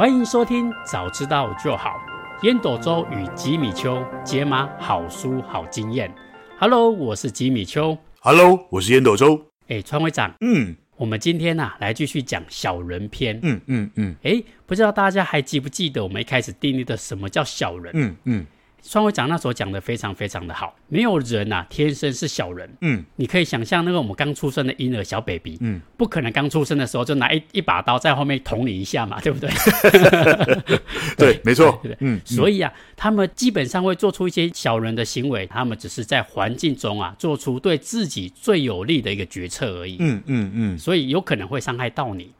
欢迎收听，早知道就好。烟斗周与吉米秋解码好书好经验。Hello，我是吉米秋。Hello，我是烟斗周。哎，川会长，嗯，我们今天呢、啊、来继续讲小人篇。嗯嗯嗯。哎、嗯，不知道大家还记不记得我们一开始定义的什么叫小人？嗯嗯。川会长那时候讲的非常非常的好，没有人呐、啊、天生是小人。嗯，你可以想象那个我们刚出生的婴儿小 baby，嗯，不可能刚出生的时候就拿一一把刀在后面捅你一下嘛，对不对？对，对，没错。对，对，嗯，所以啊，他们基本上会做出一些小人的行为，他们只是在环境中啊做出对自己最有利的一个决策而已。嗯嗯嗯，所以有可能会伤害到你。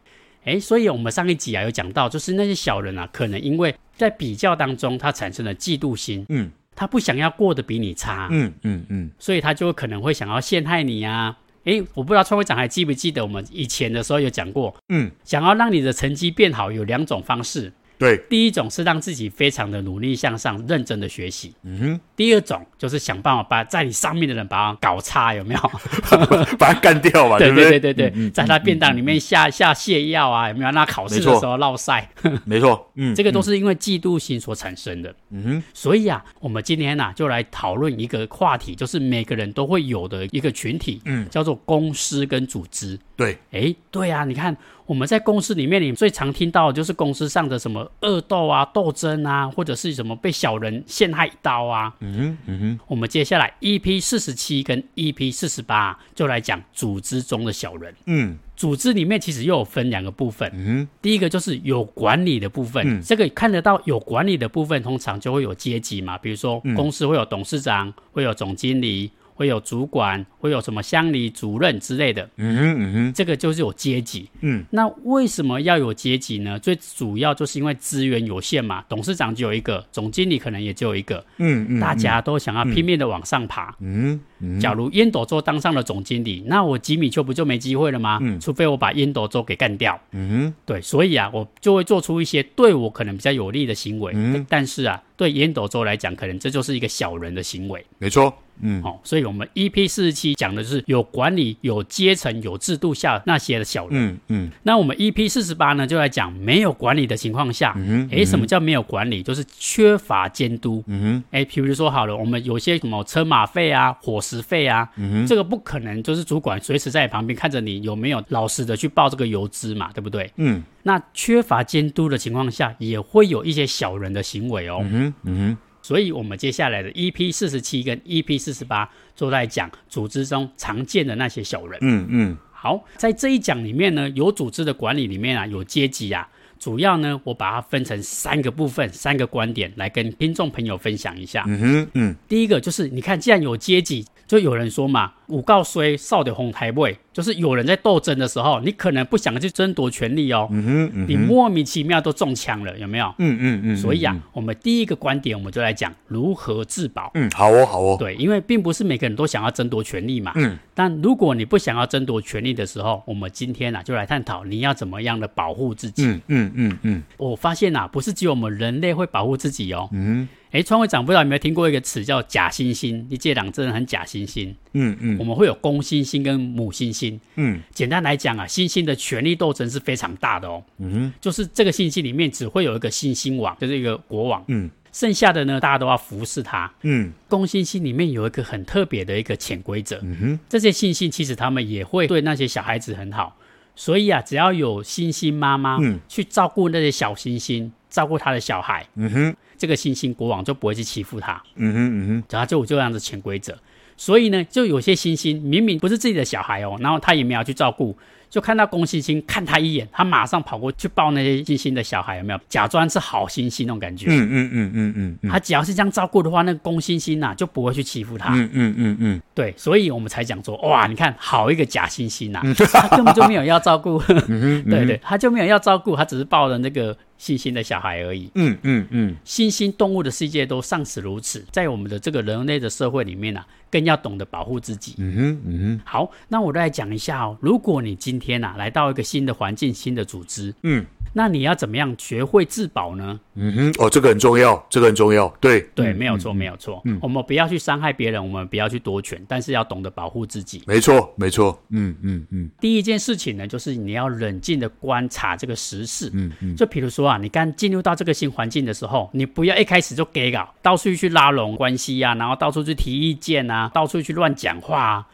哎，所以我们上一集啊有讲到，就是那些小人啊，可能因为在比较当中，他产生了嫉妒心。嗯。他不想要过得比你差，嗯嗯嗯，所以他就可能会想要陷害你啊。诶，我不知道创会长还记不记得我们以前的时候有讲过，嗯，想要让你的成绩变好有两种方式。对，第一种是让自己非常的努力向上、认真的学习。嗯哼。第二种就是想办法把在你上面的人把他搞差，有没有？把他干掉嘛？对对对对对对，嗯、在他便当里面下、嗯、下泻药啊，有没有？那考试的时候落赛。没错，嗯，这个都是因为嫉妒心所产生的。嗯哼。所以啊，我们今天呐、啊、就来讨论一个话题，就是每个人都会有的一个群体，嗯，叫做公司跟组织。对，哎，对啊，你看。我们在公司里面，你最常听到的就是公司上的什么恶斗啊、斗争啊，或者是什么被小人陷害一刀啊。嗯哼，嗯哼。我们接下来 EP 四十七跟 EP 四十八就来讲组织中的小人。嗯，组织里面其实又有分两个部分。嗯，第一个就是有管理的部分。嗯，这个看得到有管理的部分，通常就会有阶级嘛，比如说公司会有董事长，会有总经理。会有主管，会有什么乡里主任之类的。嗯哼，嗯哼，这个就是有阶级。嗯，那为什么要有阶级呢？最主要就是因为资源有限嘛，董事长只有一个，总经理可能也只有一个。嗯嗯，大家都想要拼命的往上爬。嗯嗯，假如烟斗周当上了总经理，那我吉米丘不就没机会了吗？嗯，除非我把烟斗周给干掉。嗯哼，对，所以啊，我就会做出一些对我可能比较有利的行为。嗯，但是啊，对烟斗周来讲，可能这就是一个小人的行为。没错。嗯，哦，所以我们 EP 四十七讲的是有管理、有阶层、有制度下那些的小人。嗯嗯。那我们 EP 四十八呢，就来讲没有管理的情况下，嗯哼，哎，什么叫没有管理？就是缺乏监督。嗯哼，哎，比如说好了，我们有些什么车马费啊、伙食费啊，嗯哼，这个不可能就是主管随时在你旁边看着你有没有老实的去报这个油资嘛，对不对？嗯。那缺乏监督的情况下，也会有一些小人的行为哦。嗯哼，嗯哼。所以，我们接下来的 EP 四十七跟 EP 四十八都在讲组织中常见的那些小人。嗯嗯。好，在这一讲里面呢，有组织的管理里面啊，有阶级啊，主要呢，我把它分成三个部分、三个观点来跟听众朋友分享一下。嗯哼，嗯。第一个就是，你看，既然有阶级，就有人说嘛，五告衰少的红台位。就是有人在斗争的时候，你可能不想去争夺权利哦，嗯哼，嗯哼，你莫名其妙都中枪了，有没有？嗯嗯嗯。所以啊，我们第一个观点，我们就来讲如何自保。嗯，好哦，好哦。对，因为并不是每个人都想要争夺权利嘛。嗯。但如果你不想要争夺权利的时候，我们今天啊就来探讨你要怎么样的保护自己。嗯嗯嗯嗯。我发现啊，不是只有我们人类会保护自己哦。嗯。哎，川会长，不知道有没有听过一个词叫假惺惺？你这两真的很假惺惺。嗯嗯。我们会有公猩猩跟母猩猩。嗯。简单来讲啊，猩猩的权力斗争是非常大的哦。嗯哼，就是这个猩猩里面只会有一个猩猩王，就是一个国王。嗯，剩下的呢，大家都要服侍他。嗯，公猩猩里面有一个很特别的一个潜规则。嗯哼，这些猩猩其实他们也会对那些小孩子很好，所以啊，只要有星星妈妈嗯去照顾那些小星星，照顾他的小孩，嗯哼，这个星星国王就不会去欺负他。嗯哼嗯哼，然后就就这样子潜规则。所以呢，就有些星星明明不是自己的小孩哦，然后他也没有去照顾，就看到公猩猩看他一眼，他马上跑过去抱那些猩猩的小孩，有没有？假装是好猩猩那种感觉。嗯嗯嗯嗯嗯，嗯。他只要是这样照顾的话，那个公猩猩呐就不会去欺负他。嗯嗯嗯嗯。对，所以我们才讲说，哇，你看好一个假猩猩呐，他根本就没有要照顾。嗯对对，他就没有要照顾，他只是抱了那个。猩猩的小孩而已。嗯嗯嗯，猩猩动物的世界都尚且如此，在我们的这个人类的社会里面呢、啊，更要懂得保护自己。嗯哼嗯哼。好，那我再来讲一下哦。如果你今天呐、啊、来到一个新的环境、新的组织，嗯，那你要怎么样学会自保呢？嗯哼，哦，这个很重要，这个很重要。对对，没有错，没有错。嗯，我们不要去伤害别人，我们不要去夺权，但是要懂得保护自己。没错，没错。嗯嗯嗯。第一件事情呢，就是你要冷静的观察这个时事。嗯嗯。就比如说啊，你刚进入到这个新环境的时候，你不要一开始就给搞，到处去拉拢关系啊，然后到处去提意见啊，到处去乱讲话啊。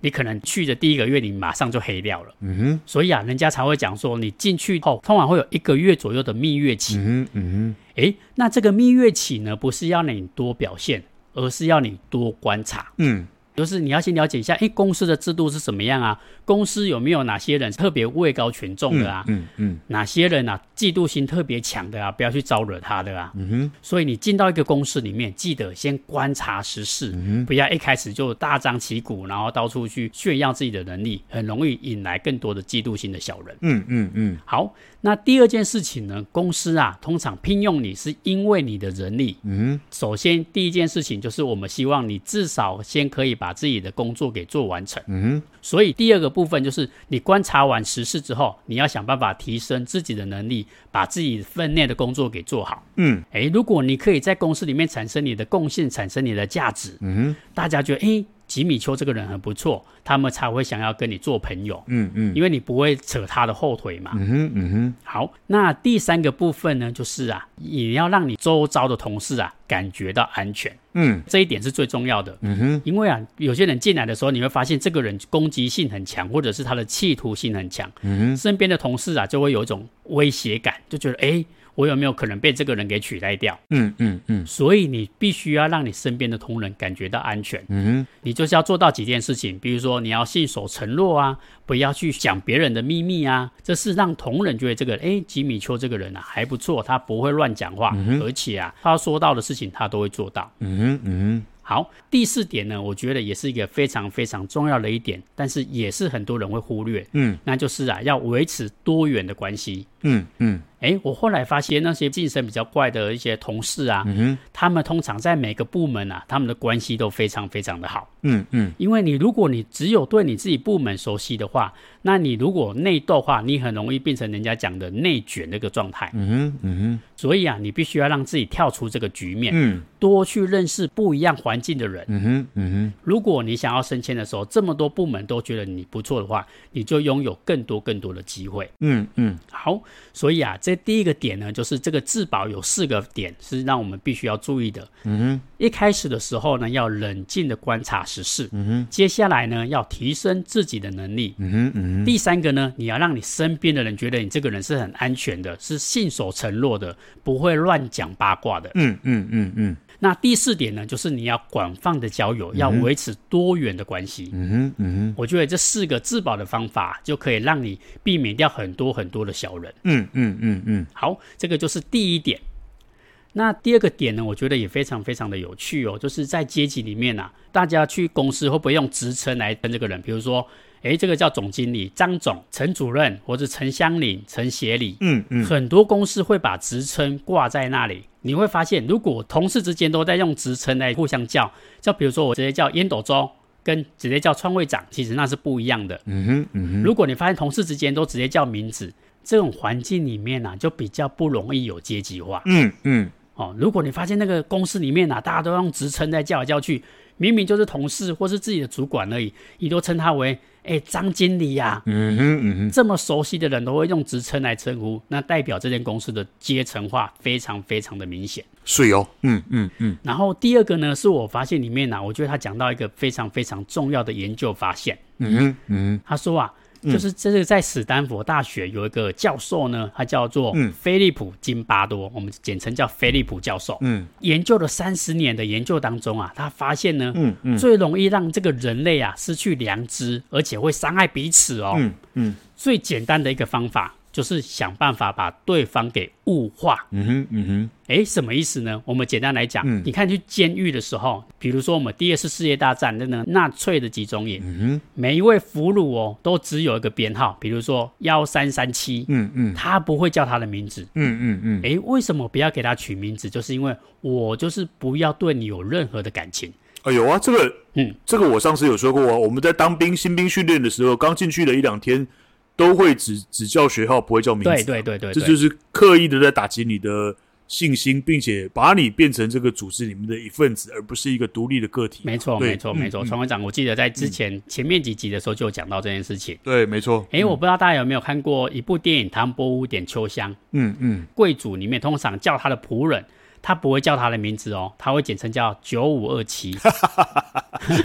哇，你可能去的第一个月，你马上就黑掉了。嗯哼，所以啊，人家才会讲说，你进去后，通常会有一个月左右的蜜月期。嗯哼，嗯哼，诶，那这个蜜月期呢，不是要你多表现，而是要你多观察。嗯。就是你要先了解一下，哎，公司的制度是什么样啊？公司有没有哪些人特别位高权重的啊？嗯嗯，嗯，哪些人啊，嫉妒心特别强的啊？不要去招惹他的啊。嗯哼。所以你进到一个公司里面，记得先观察时事，嗯，不要一开始就大张旗鼓，然后到处去炫耀自己的能力，很容易引来更多的嫉妒心的小人。嗯嗯嗯。好，那第二件事情呢？公司啊，通常聘用你是因为你的人力。嗯。首先第一件事情就是我们希望你至少先可以把把自己的工作给做完成，嗯，所以第二个部分就是你观察完时事之后，你要想办法提升自己的能力，把自己分内的工作给做好，嗯，诶，如果你可以在公司里面产生你的贡献，产生你的价值，嗯，大家觉得，诶。吉米丘这个人很不错，他们才会想要跟你做朋友。嗯嗯，因为你不会扯他的后腿嘛。嗯哼嗯哼。好，那第三个部分呢，就是啊，也要让你周遭的同事啊感觉到安全。嗯，这一点是最重要的。嗯哼，因为啊，有些人进来的时候，你会发现这个人攻击性很强，或者是他的企图性很强。嗯哼，身边的同事啊就会有一种威胁感，就觉得哎。诶我有没有可能被这个人给取代掉？嗯嗯嗯。所以你必须要让你身边的同仁感觉到安全。嗯哼。你就是要做到几件事情，比如说你要信守承诺啊，不要去讲别人的秘密啊。这是让同仁觉得这个哎吉米丘这个人啊还不错，他不会乱讲话，嗯，而且啊他说到的事情他都会做到。嗯哼嗯哼。好，第四点呢，我觉得也是一个非常非常重要的一点，但是也是很多人会忽略。嗯，那就是啊要维持多元的关系。嗯嗯。哎，我后来发现那些晋升比较怪的一些同事啊，嗯，他们通常在每个部门啊，他们的关系都非常非常的好。嗯嗯，因为你如果你只有对你自己部门熟悉的话，那你如果内斗的话，你很容易变成人家讲的内卷那个状态。嗯哼嗯哼，所以啊，你必须要让自己跳出这个局面，嗯，多去认识不一样环境的人。嗯哼嗯哼，如果你想要升迁的时候，这么多部门都觉得你不错的话，你就拥有更多更多的机会。嗯嗯，好，所以啊，这第一个点呢，就是这个自保有四个点是让我们必须要注意的。嗯哼，一开始的时候呢，要冷静的观察时事。嗯哼，接下来呢，要提升自己的能力。嗯哼嗯哼，第三个呢，你要让你身边的人觉得你这个人是很安全的，是信守承诺的，不会乱讲八卦的。嗯嗯嗯嗯。那第四点呢，就是你要广泛的交友，要维持多元的关系。嗯哼，嗯哼，我觉得这四个自保的方法就可以让你避免掉很多很多的小人。嗯嗯嗯嗯。好，这个就是第一点。那第二个点呢，我觉得也非常非常的有趣哦，就是在阶级里面啊，大家去公司会不会用职称来跟这个人？比如说。哎，这个叫总经理张总、陈主任，或者陈襄理、陈协理，嗯嗯，很多公司会把职称挂在那里。你会发现，如果同事之间都在用职称来互相叫，就比如说我直接叫烟斗周，跟直接叫创会长，其实那是不一样的。嗯哼，嗯哼。如果你发现同事之间都直接叫名字，这种环境里面呢、啊，就比较不容易有阶级化。嗯嗯。哦，如果你发现那个公司里面啊，大家都用职称在叫来叫去，明明就是同事或是自己的主管而已，你都称他为。哎，张经理呀、啊，嗯哼嗯哼，这么熟悉的人都会用职称来称呼，那代表这间公司的阶层化非常非常的明显。是哦，嗯嗯嗯。然后第二个呢，是我发现里面呢、啊，我觉得他讲到一个非常非常重要的研究发现。嗯哼嗯哼，他说啊。就是这个在史丹佛大学有一个教授呢，他叫做菲利普金巴多，我们简称叫菲利普教授。嗯，研究了三十年的研究当中啊，他发现呢，嗯嗯，最容易让这个人类啊失去良知，而且会伤害彼此哦。嗯嗯，最简单的一个方法。就是想办法把对方给物化。嗯哼，嗯哼。哎，什么意思呢？我们简单来讲，嗯、你看去监狱的时候，比如说我们第二次世界大战的呢纳粹的集中营，嗯哼，每一位俘虏哦，都只有一个编号，比如说幺三三七。嗯嗯。他不会叫他的名字。嗯嗯嗯。哎，为什么不要给他取名字？就是因为我就是不要对你有任何的感情。哎有啊，这个，嗯，这个我上次有说过啊，我们在当兵新兵训练的时候，刚进去了一两天。都会只只叫学号，不会叫名字。对对对对，这就是刻意的在打击你的信心，并且把你变成这个组织里面的一份子，而不是一个独立的个体。没错，没错，没错。创会长，我记得在之前前面几集的时候就有讲到这件事情。对，没错。哎，我不知道大家有没有看过一部电影《唐伯虎点秋香》。嗯嗯，贵族里面通常叫他的仆人。他不会叫他的名字哦，他会简称叫九五二七。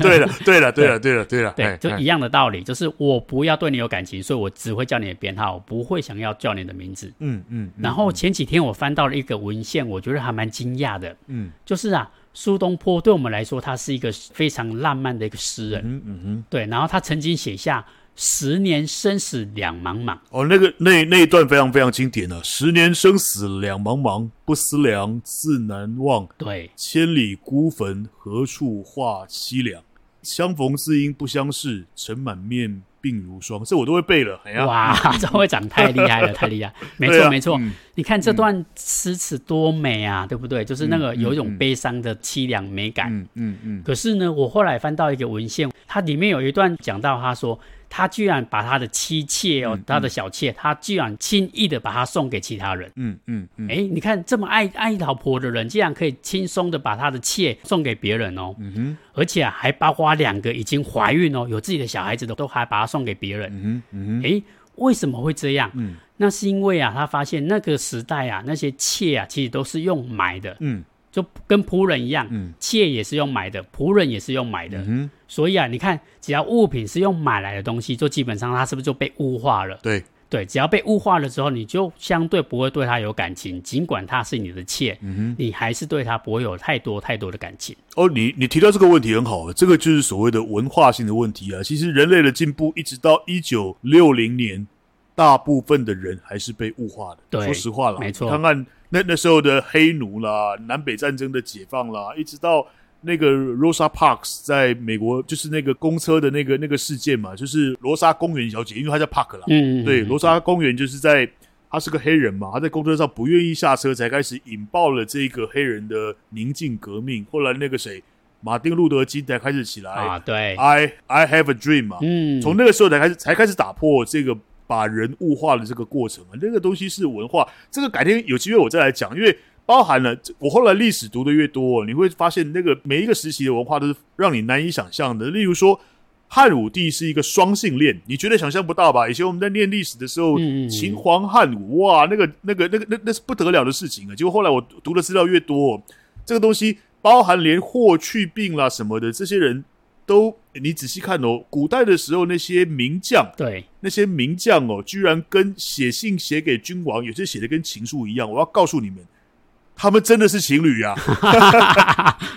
对了，对了，对了，对了，对了，对，就一样的道理，就是我不要对你有感情，所以我只会叫你的编号，我不会想要叫你的名字。嗯嗯。然后前几天我翻到了一个文献，我觉得还蛮惊讶的。嗯，就是啊，苏东坡对我们来说，他是一个非常浪漫的一个诗人。嗯嗯嗯。对，然后他曾经写下。十年生死两茫茫哦，那个那那一段非常非常经典了。十年生死两茫茫，不思量，自难忘。对，千里孤坟，何处话凄凉？相逢自应不相识，尘满面，鬓如霜。这我都会背了。哎呀，哇，这会长太厉害了，太厉害！没错，没错。你看这段诗词多美啊，对不对？就是那个有一种悲伤的凄凉美感。嗯嗯嗯。可是呢，我后来翻到一个文献，它里面有一段讲到，他说。他居然把他的妻妾哦，他的小妾，他居然轻易的把他送给其他人。嗯嗯嗯。哎、你看这么爱爱老婆的人，竟然可以轻松的把他的妾送给别人哦。嗯哼。而且啊，还包括两个已经怀孕哦，有自己的小孩子的，都还把他送给别人。嗯哼嗯哼。哎，为什么会这样？嗯，那是因为啊，他发现那个时代啊，那些妾啊，其实都是用买的。嗯。就跟仆人一样，嗯，妾也是用买的，仆人也是用买的，嗯，所以啊，你看，只要物品是用买来的东西，就基本上它是不是就被物化了？对对，只要被物化了之后，你就相对不会对他有感情，尽管他是你的妾，嗯哼，你还是对他不会有太多太多的感情。哦，你你提到这个问题很好，这个就是所谓的文化性的问题啊。其实人类的进步一直到一九六零年，大部分的人还是被物化的。对，说实话了，没错，你看看。那那时候的黑奴啦，南北战争的解放啦，一直到那个 Rosa Parks 在美国，就是那个公车的那个那个事件嘛，就是罗莎公园小姐，因为她叫 Park 啦，嗯，对，罗莎公园就是在她是个黑人嘛，她在公车上不愿意下车，才开始引爆了这个黑人的宁静革命。后来那个谁，马丁路德金才开始起来啊，对，I I have a dream 嘛，嗯，从那个时候才开始才开始打破这个。把人物化的这个过程啊，那个东西是文化。这个改天有机会我再来讲，因为包含了我后来历史读的越多，你会发现那个每一个时期的文化都是让你难以想象的。例如说，汉武帝是一个双性恋，你绝对想象不到吧？以前我们在念历史的时候，嗯、秦皇汉武，哇，那个那个那个那那是不得了的事情啊！结果后来我读的资料越多，这个东西包含连霍去病啦什么的这些人。都，你仔细看哦，古代的时候那些名将，对，那些名将哦，居然跟写信写给君王，有些写的跟情书一样。我要告诉你们，他们真的是情侣啊！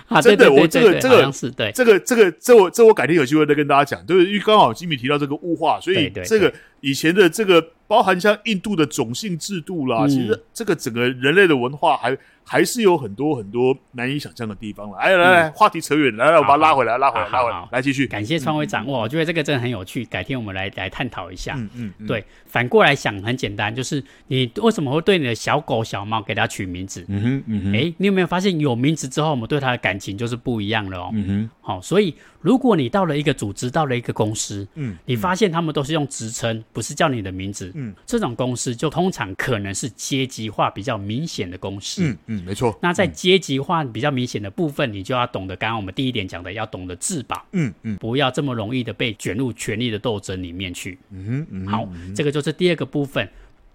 真的，我这个这个是对，这个这个这我这我改天有机会再跟大家讲。对，因为刚好吉米提到这个物化，所以这个以前的这个包含像印度的种姓制度啦，其实这个整个人类的文化还。还是有很多很多难以想象的地方了。哎，来来，话题扯远，来来，我把它拉回来，拉回来，拉回来，来继续。感谢创会长，哇，我觉得这个真的很有趣，改天我们来来探讨一下。嗯嗯，对，反过来想很简单，就是你为什么会对你的小狗小猫给它取名字？嗯哼嗯哼，哎，你有没有发现有名字之后，我们对它的感情就是不一样了哦。嗯哼，好，所以如果你到了一个组织，到了一个公司，嗯，你发现他们都是用职称，不是叫你的名字，嗯，这种公司就通常可能是阶级化比较明显的公司。嗯嗯，没错。那在阶级化比较明显的部分，你就要懂得刚刚我们第一点讲的，要懂得自保，嗯嗯，不要这么容易的被卷入权力的斗争里面去。嗯哼，嗯哼，好，这个就是第二个部分。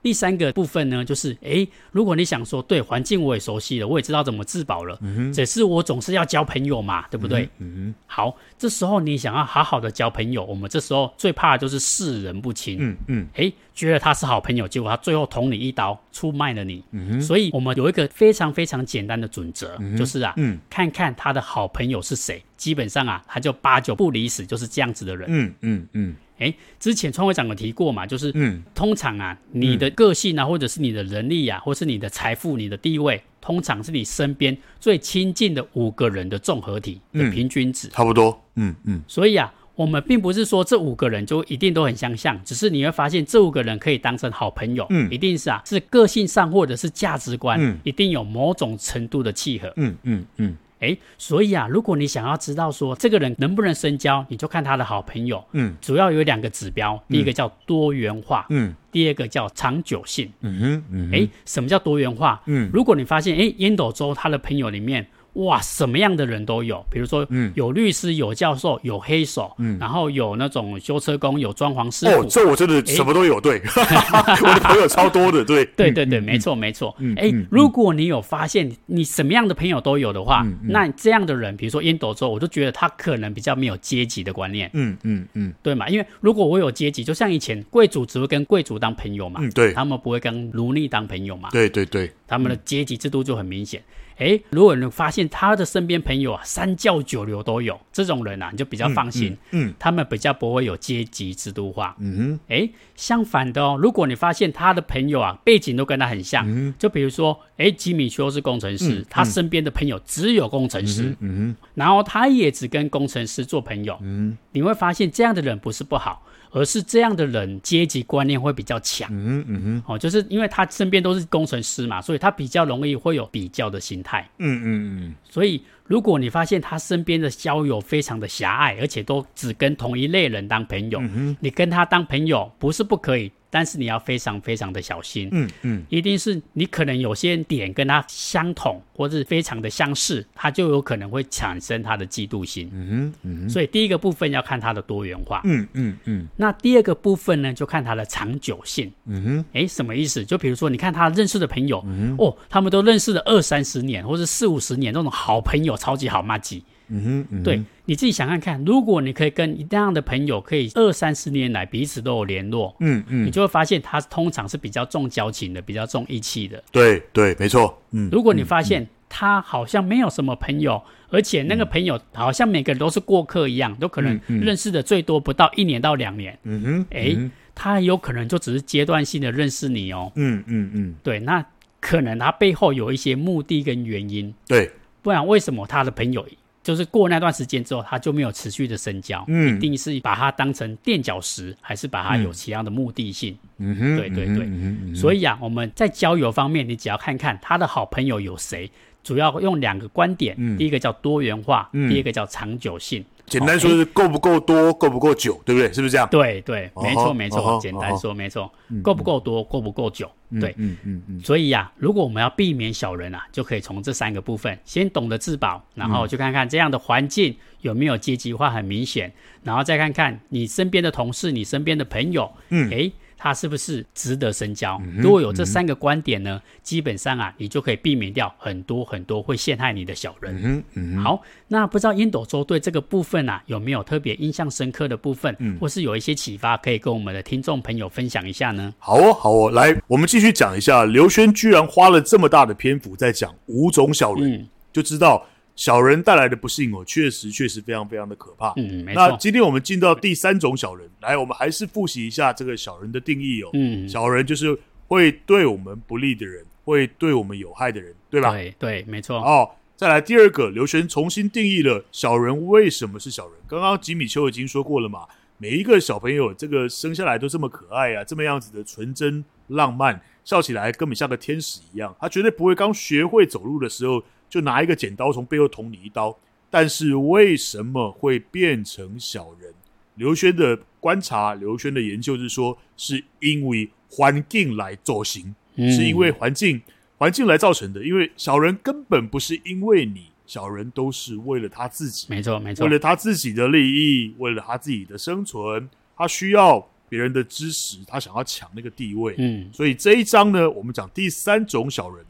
第三个部分呢，就是诶，如果你想说，对环境我也熟悉了，我也知道怎么自保了，嗯，只是我总是要交朋友嘛，对不对？嗯哼，好，这时候你想要好好的交朋友，我们这时候最怕的就是识人不清。嗯嗯，诶，觉得他是好朋友，结果他最后捅你一刀，出卖了你。嗯哼，所以我们有一个非常非常简单的准则，嗯、就是啊，嗯，看看他的好朋友是谁，基本上啊，他就八九不离十，就是这样子的人。嗯嗯嗯。嗯哎，之前创会长有提过嘛，就是，嗯，通常啊，你的个性啊，或者是你的能力啊，或是你的财富、你的地位，通常是你身边最亲近的五个人的综合体的平均值，差不多，嗯嗯。所以啊，我们并不是说这五个人就一定都很相像，只是你会发现这五个人可以当成好朋友，嗯，一定是啊，是个性上或者是价值观，嗯，一定有某种程度的契合，嗯嗯嗯。嗯嗯哎，所以啊，如果你想要知道说这个人能不能深交，你就看他的好朋友。嗯，主要有两个指标，第一个叫多元化，嗯，第二个叫长久性。嗯哼，嗯，哎，什么叫多元化？嗯，如果你发现，哎，烟斗周他的朋友里面。哇，什么样的人都有，比如说，嗯，有律师，有教授，有黑手，嗯，然后有那种修车工，有装潢师傅。哦，这我真的什么都有，对，我的朋友超多的，对，对对对，没错没错。哎，如果你有发现你什么样的朋友都有的话，那这样的人，比如说烟斗周，我就觉得他可能比较没有阶级的观念。嗯嗯嗯，对嘛？因为如果我有阶级，就像以前贵族只会跟贵族当朋友嘛，对，他们不会跟奴隶当朋友嘛。对对对，他们的阶级制度就很明显。哎，如果你发现他的身边朋友啊，三教九流都有这种人啊，你就比较放心。嗯，嗯嗯他们比较不会有阶级制度化。嗯哼，哎，相反的哦，如果你发现他的朋友啊，背景都跟他很像，嗯、就比如说，哎，吉米邱是工程师，嗯、他身边的朋友只有工程师。嗯，嗯哼，然后他也只跟工程师做朋友。嗯，你会发现这样的人不是不好。而是这样的人阶级观念会比较强，嗯嗯哼，哦，就是因为他身边都是工程师嘛，所以他比较容易会有比较的心态，嗯嗯嗯，所以如果你发现他身边的交友非常的狭隘，而且都只跟同一类人当朋友，嗯，你跟他当朋友不是不可以。但是你要非常非常的小心，嗯嗯，嗯一定是你可能有些点跟他相同，或是非常的相似，他就有可能会产生他的嫉妒心，嗯哼，所以第一个部分要看他的多元化，嗯嗯嗯，那第二个部分呢，就看他的长久性，嗯哼，哎，什么意思？就比如说你看他认识的朋友，嗯，哦，他们都认识了二三十年，或是四五十年，那种好朋友，超级好麻吉。嗯哼，嗯，对，你自己想看看，如果你可以跟一样的朋友，可以二三十年来彼此都有联络，嗯嗯，你就会发现他通常是比较重交情的，比较重义气的。对对，没错。嗯，如果你发现他好像没有什么朋友，而且那个朋友好像每个人都是过客一样，都可能认识的最多不到一年到两年。嗯哼，哎，他有可能就只是阶段性的认识你哦。嗯嗯嗯，对，那可能他背后有一些目的跟原因。对，不然为什么他的朋友？就是过那段时间之后，他就没有持续的深交，嗯，一定是把他当成垫脚石，还是把他有其他的目的性？嗯哼，对对对，嗯嗯、所以啊，我们在交友方面，你只要看看他的好朋友有谁，主要用两个观点，嗯、第一个叫多元化，嗯、第二个叫长久性。简单说是够不够多，够不够久，对不对？是不是这样？对对，没错没错。简单说没错，够不够多，够不够久？对，嗯嗯嗯。所以呀，如果我们要避免小人啊，就可以从这三个部分，先懂得自保，然后去看看这样的环境有没有阶级化很明显，然后再看看你身边的同事、你身边的朋友，嗯，诶。他是不是值得深交？嗯、如果有这三个观点呢，嗯、基本上啊，你就可以避免掉很多很多会陷害你的小人。嗯嗯、好，那不知道烟斗周对这个部分啊，有没有特别印象深刻的部分，嗯、或是有一些启发，可以跟我们的听众朋友分享一下呢？好哦，好哦，来，我们继续讲一下，刘轩居然花了这么大的篇幅在讲五种小人，嗯、就知道。小人带来的不幸哦，确实确实非常非常的可怕。嗯，没错。那今天我们进到第三种小人，来，我们还是复习一下这个小人的定义哦。嗯，小人就是会对我们不利的人，会对我们有害的人，对吧？对对，没错。哦，再来第二个，刘璇重新定义了小人为什么是小人。刚刚吉米秋已经说过了嘛，每一个小朋友这个生下来都这么可爱啊，这么样子的纯真浪漫，笑起来根本像个天使一样，他绝对不会刚学会走路的时候。就拿一个剪刀从背后捅你一刀，但是为什么会变成小人？刘轩的观察，刘轩的研究是说，是因为环境来造成，嗯、是因为环境环境来造成的。因为小人根本不是因为你，小人都是为了他自己，没错没错，为了他自己的利益，为了他自己的生存，他需要别人的支持，他想要抢那个地位。嗯，所以这一章呢，我们讲第三种小人。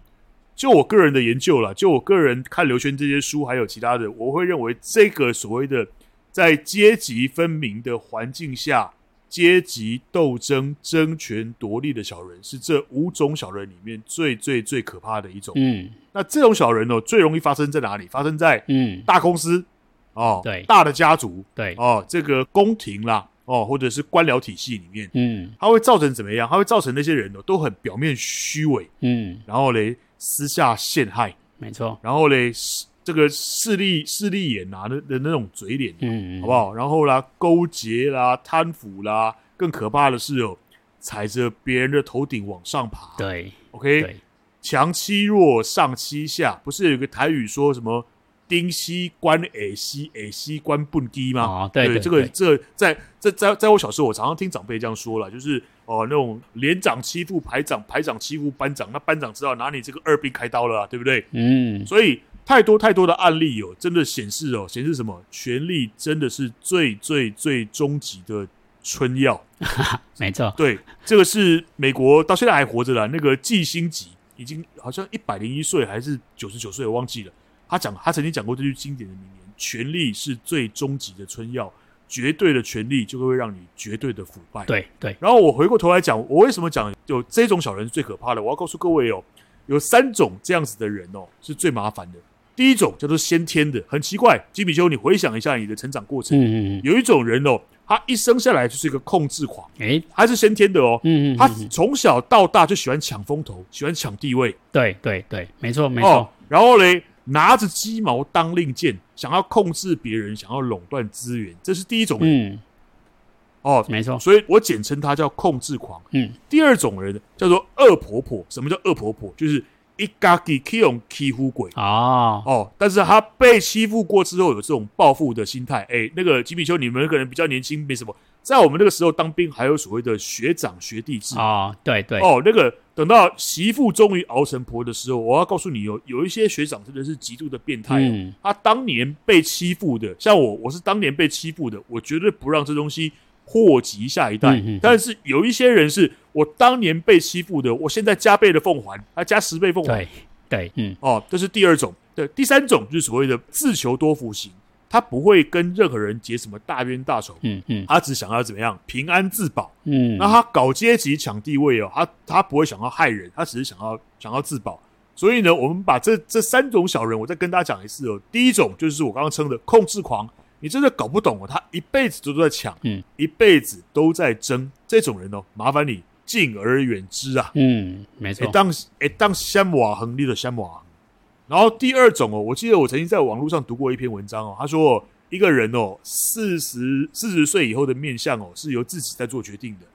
就我个人的研究了，就我个人看刘轩这些书，还有其他的，我会认为这个所谓的在阶级分明的环境下，阶级斗争、争权夺利的小人，是这五种小人里面最最最可怕的一种。嗯，那这种小人哦，最容易发生在哪里？发生在嗯大公司哦，对，大的家族对哦，这个宫廷啦哦，或者是官僚体系里面，嗯，它会造成怎么样？它会造成那些人哦，都很表面虚伪，嗯，然后嘞。私下陷害，没错。然后嘞，这个势利势利眼啊的的那种嘴脸，嗯，好不好？然后啦，勾结啦，贪腐啦，更可怕的是哦，踩着别人的头顶往上爬。对，OK，对强欺弱，上欺下，不是有个台语说什么？丁西关 A 西 A 西关笨低吗？哦，对对，这个这个在在在在我小时候，我常常听长辈这样说了，就是哦、呃，那种连长欺负排长，排长欺负班长，那班长知道拿你这个二兵开刀了，对不对？嗯，所以太多太多的案例哦，真的显示哦，显示什么？权力真的是最最最终极的春药。没错，对，这个是美国到现在还活着的那个季星吉，已经好像一百零一岁还是九十九岁，我忘记了。他讲，他曾经讲过这句经典的名言：“权力是最终极的春药，绝对的权利就会让你绝对的腐败。”对对。然后我回过头来讲，我为什么讲有这种小人是最可怕的？我要告诉各位哦，有三种这样子的人哦，是最麻烦的。第一种叫做先天的，很奇怪，吉米修，你回想一下你的成长过程，嗯嗯嗯，有一种人哦，他一生下来就是一个控制狂，诶，他是先天的哦，嗯嗯，他从小到大就喜欢抢风头，喜欢抢地位，对对对，没错没错。哦，然后嘞。拿着鸡毛当令箭，想要控制别人，想要垄断资源，这是第一种人。嗯，哦，没错，所以我简称他叫控制狂。嗯，第二种人叫做恶婆婆。什么叫恶婆婆？就是一家己可以用欺负鬼。啊哦，但是他被欺负过之后，有这种报复的心态。哎，那个吉米丘，你们可能比较年轻，没什么。在我们那个时候当兵，还有所谓的学长学弟制。哦，对对。哦，那个。等到媳妇终于熬成婆的时候，我要告诉你有有一些学长真的是极度的变态、哦嗯。他当年被欺负的，像我，我是当年被欺负的，我绝对不让这东西祸及下一代。但是有一些人是我当年被欺负的，我现在加倍的奉还，他加十倍奉还。对对，嗯，哦，这是第二种。对，第三种就是所谓的自求多福型。他不会跟任何人结什么大冤大仇，嗯嗯，他只想要怎么样平安自保，嗯，那他搞阶级抢地位哦，他他不会想要害人，他只是想要想要自保。所以呢，我们把这这三种小人，我再跟大家讲一次哦。第一种就是我刚刚称的控制狂，你真的搞不懂哦，他一辈子都在抢，嗯，一辈子都在争，这种人哦，麻烦你敬而远之啊，嗯，没错，当哎当香瓦横立的香瓦。然后第二种哦，我记得我曾经在网络上读过一篇文章哦，他说一个人哦，四十四十岁以后的面相哦，是由自己在做决定的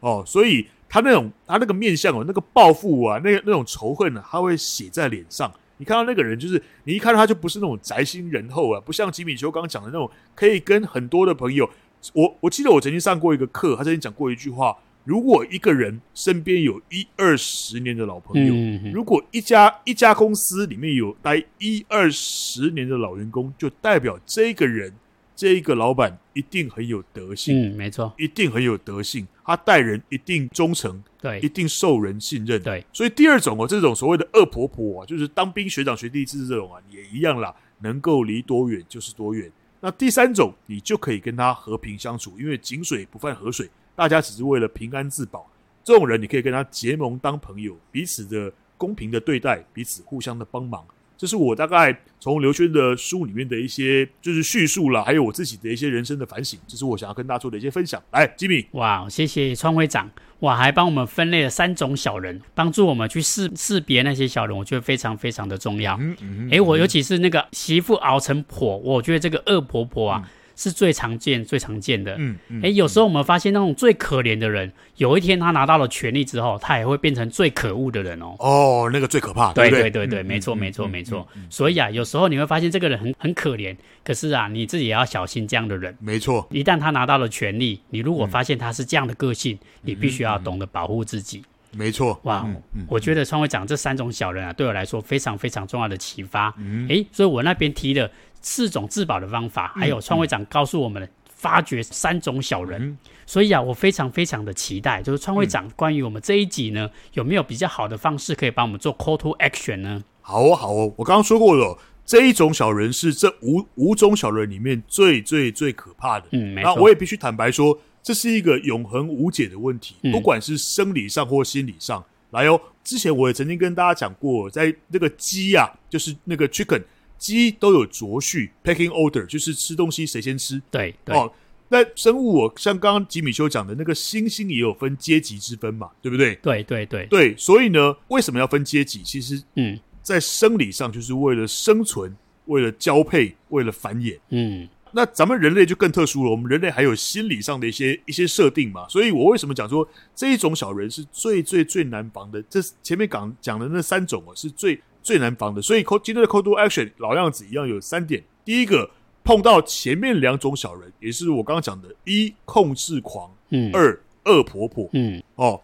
哦，所以他那种他那个面相哦，那个报复啊，那个那种仇恨啊，他会写在脸上。你看到那个人，就是你一看到他就不是那种宅心仁厚啊，不像吉米邱刚刚讲的那种，可以跟很多的朋友。我我记得我曾经上过一个课，他曾经讲过一句话。如果一个人身边有一二十年的老朋友，如果一家一家公司里面有待一二十年的老员工，就代表这个人这一个老板一定很有德性。嗯，没错，一定很有德性，他待人一定忠诚，对，一定受人信任。对，所以第二种哦，这种所谓的恶婆婆啊，就是当兵学长学弟制这种啊，也一样啦，能够离多远就是多远。那第三种，你就可以跟他和平相处，因为井水不犯河水。大家只是为了平安自保，这种人你可以跟他结盟当朋友，彼此的公平的对待，彼此互相的帮忙。这是我大概从刘轩的书里面的一些就是叙述了，还有我自己的一些人生的反省，这是我想要跟大家做的一些分享。来，吉米，哇，谢谢川会长，哇，还帮我们分类了三种小人，帮助我们去识识别那些小人，我觉得非常非常的重要。嗯嗯，哎，我尤其是那个媳妇熬成婆，我觉得这个恶婆婆啊。嗯是最常见、最常见的。嗯嗯，哎，有时候我们发现那种最可怜的人，有一天他拿到了权力之后，他也会变成最可恶的人哦。哦，那个最可怕。对对对没错没错没错。所以啊，有时候你会发现这个人很很可怜，可是啊，你自己也要小心这样的人。没错，一旦他拿到了权力，你如果发现他是这样的个性，你必须要懂得保护自己。没错。哇，我觉得创会长这三种小人啊，对我来说非常非常重要的启发。哎，所以我那边提了。四种自保的方法，还有创会长告诉我们发掘三种小人，嗯，所以啊，我非常非常的期待，就是创会长关于我们这一集呢，有没有比较好的方式可以帮我们做 call to action 呢？好哦，好哦，我刚刚说过了，这一种小人是这五五种小人里面最最最可怕的。嗯。那我也必须坦白说，这是一个永恒无解的问题，嗯，不管是生理上或心理上。来哦，之前我也曾经跟大家讲过，在那个鸡啊，就是那个 chicken。鸡都有秩序，pecking order，就是吃东西谁先吃。对对哦，那生物我像刚刚吉米修讲的那个猩猩也有分阶级之分嘛，对不对？对对对对，所以呢，为什么要分阶级？其实，嗯，在生理上就是为了生存，为了交配，为了繁衍。嗯，那咱们人类就更特殊了，我们人类还有心理上的一些一些设定嘛。所以我为什么讲说这一种小人是最最最难防的？这前面讲讲的那三种哦，是最。最难防的。所以，今天的 Call to Action 老样子一样有三点。第一个，碰到前面两种小人，也是我刚刚讲的：一控制狂，嗯；二恶婆婆，嗯。哦，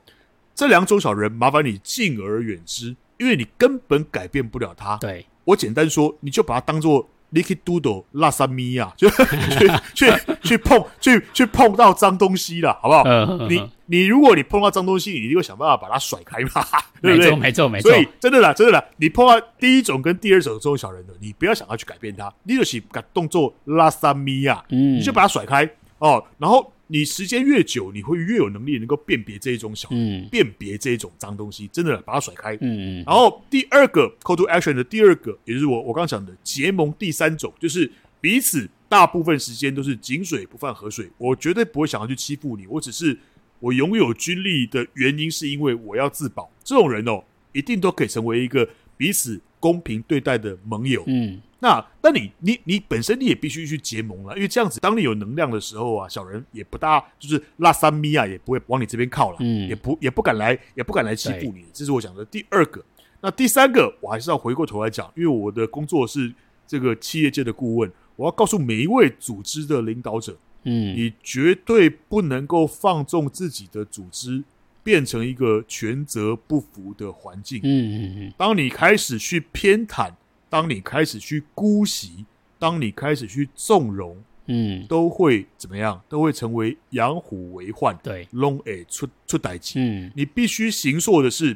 这两种小人，麻烦你敬而远之，因为你根本改变不了他。对，我简单说，你就把它当做。Licky Doodle 拉萨米亚，就 去去去碰去去碰到脏东西了，好不好？你你如果你碰到脏东西，你一定会想办法把它甩开嘛，对不对？没错没错没错。所以真的啦，真的啦，你碰到第一种跟第二种这种小人的，你不要想要去改变他，你就是把动作拉萨米亚，嗯，你就把它甩开哦，然后。你时间越久，你会越有能力能够辨别这一种小人，嗯、辨别这一种脏东西，真的把它甩开。嗯嗯。然后第二个 call to action 的第二个，也就是我我刚刚讲的结盟第三种，就是彼此大部分时间都是井水不犯河水，我绝对不会想要去欺负你，我只是我拥有军力的原因是因为我要自保。这种人哦，一定都可以成为一个彼此公平对待的盟友。嗯。那，那你你你本身你也必须去结盟了，因为这样子，当你有能量的时候啊，小人也不大，就是拉三咪啊，也不会往你这边靠了，嗯，也不也不敢来，也不敢来欺负你。这是我讲的第二个。那第三个，我还是要回过头来讲，因为我的工作是这个企业界的顾问，我要告诉每一位组织的领导者，嗯，你绝对不能够放纵自己的组织变成一个权责不符的环境。嗯嗯嗯，当你开始去偏袒。当你开始去姑息，当你开始去纵容，嗯，都会怎么样？都会成为养虎为患。对，弄诶出出代志。嗯，你必须行说的是，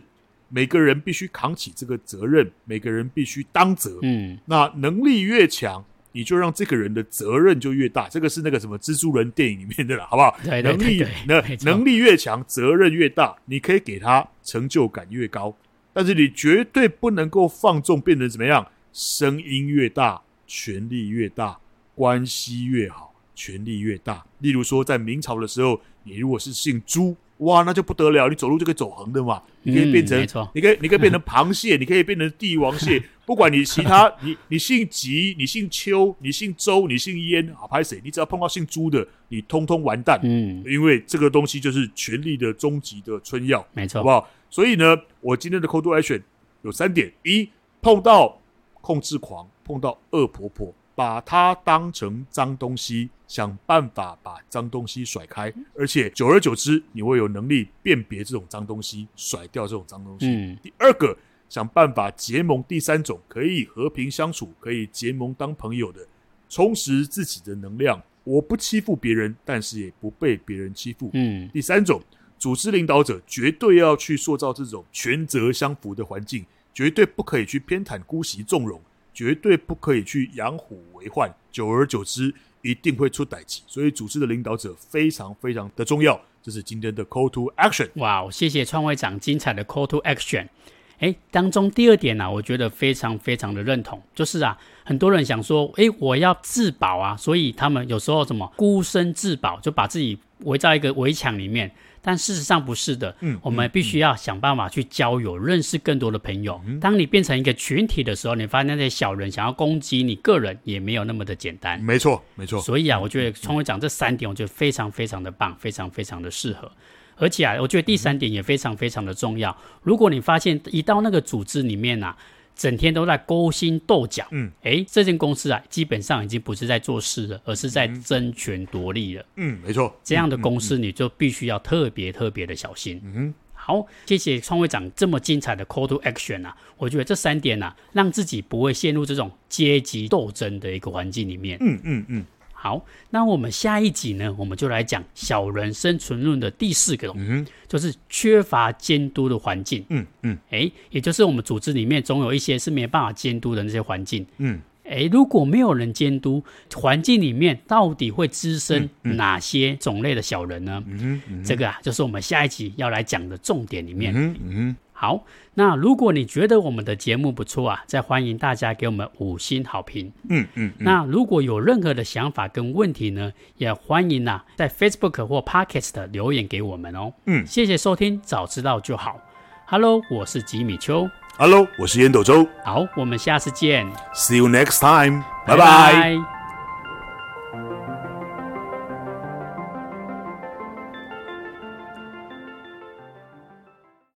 每个人必须扛起这个责任，每个人必须当责。嗯，那能力越强，你就让这个人的责任就越大。这个是那个什么蜘蛛人电影里面的了，好不好？对对对对，能力那错能力越强，责任越大，你可以给他成就感越高。但是你绝对不能够放纵，变成怎么样？声音越大，权力越大；关系越好，权力越大。例如说，在明朝的时候，你如果是姓朱，哇，那就不得了，你走路就可以走横的嘛。你可以变成，嗯、你可以，你可以变成螃蟹，你可以变成帝王蟹。不管你其他，你你姓吉，你姓邱，你姓周，你姓燕，好，拍谁？你只要碰到姓朱的，你通通完蛋。嗯，因为这个东西就是权力的终极的春药，没错，好不好？所以呢，我今天的 to action 有三点：一，碰到。控制狂碰到恶婆婆，把她当成脏东西，想办法把脏东西甩开，而且久而久之，你会有能力辨别这种脏东西，甩掉这种脏东西。嗯、第二个，想办法结盟。第三种，可以和平相处，可以结盟当朋友的，充实自己的能量。我不欺负别人，但是也不被别人欺负。嗯。第三种，组织领导者绝对要去塑造这种权责相符的环境。绝对不可以去偏袒、姑息、纵容，绝对不可以去养虎为患。久而久之，一定会出歹气。所以，组织的领导者非常非常的重要。这是今天的 Call to Action。哇，谢谢创会长精彩的 Call to Action。诶，当中第二点呢、啊，我觉得非常非常的认同，就是啊，很多人想说，哎，我要自保啊，所以他们有时候什么孤身自保，就把自己围在一个围墙里面。但事实上不是的，嗯，我们必须要想办法去交友，嗯、认识更多的朋友。嗯、当你变成一个群体的时候，你发现那些小人想要攻击你个人，也没有那么的简单。没错，没错。所以啊，我觉得创会长这三点，我觉得非常非常的棒，非常非常的适合。而且啊，我觉得第三点也非常非常的重要。如果你发现一到那个组织里面啊。整天都在勾心斗角，嗯，哎，这间公司啊，基本上已经不是在做事了，而是在争权夺利了。嗯，没错，这样的公司你就必须要特别特别的小心。嗯，好，谢谢创会长这么精彩的 call to action 啊，我觉得这三点啊，让自己不会陷入这种阶级斗争的一个环境里面。嗯嗯嗯。好，那我们下一集呢，我们就来讲小人生存论的第四个，嗯，就是缺乏监督的环境。嗯嗯，哎，也就是我们组织里面总有一些是没办法监督的那些环境。嗯，哎，如果没有人监督，环境里面到底会滋生哪些种类的小人呢？嗯哼，嗯，这个啊，就是我们下一集要来讲的重点里面。嗯嗯。好，那如果你觉得我们的节目不错啊，再欢迎大家给我们五星好评。嗯嗯。嗯，那如果有任何的想法跟问题呢，也欢迎啊，在 Facebook 或 Podcast 留言给我们哦。嗯，谢谢收听，早知道就好。Hello，我是吉米秋。Hello，我是烟斗周。好，我们下次见。See you next time。拜拜。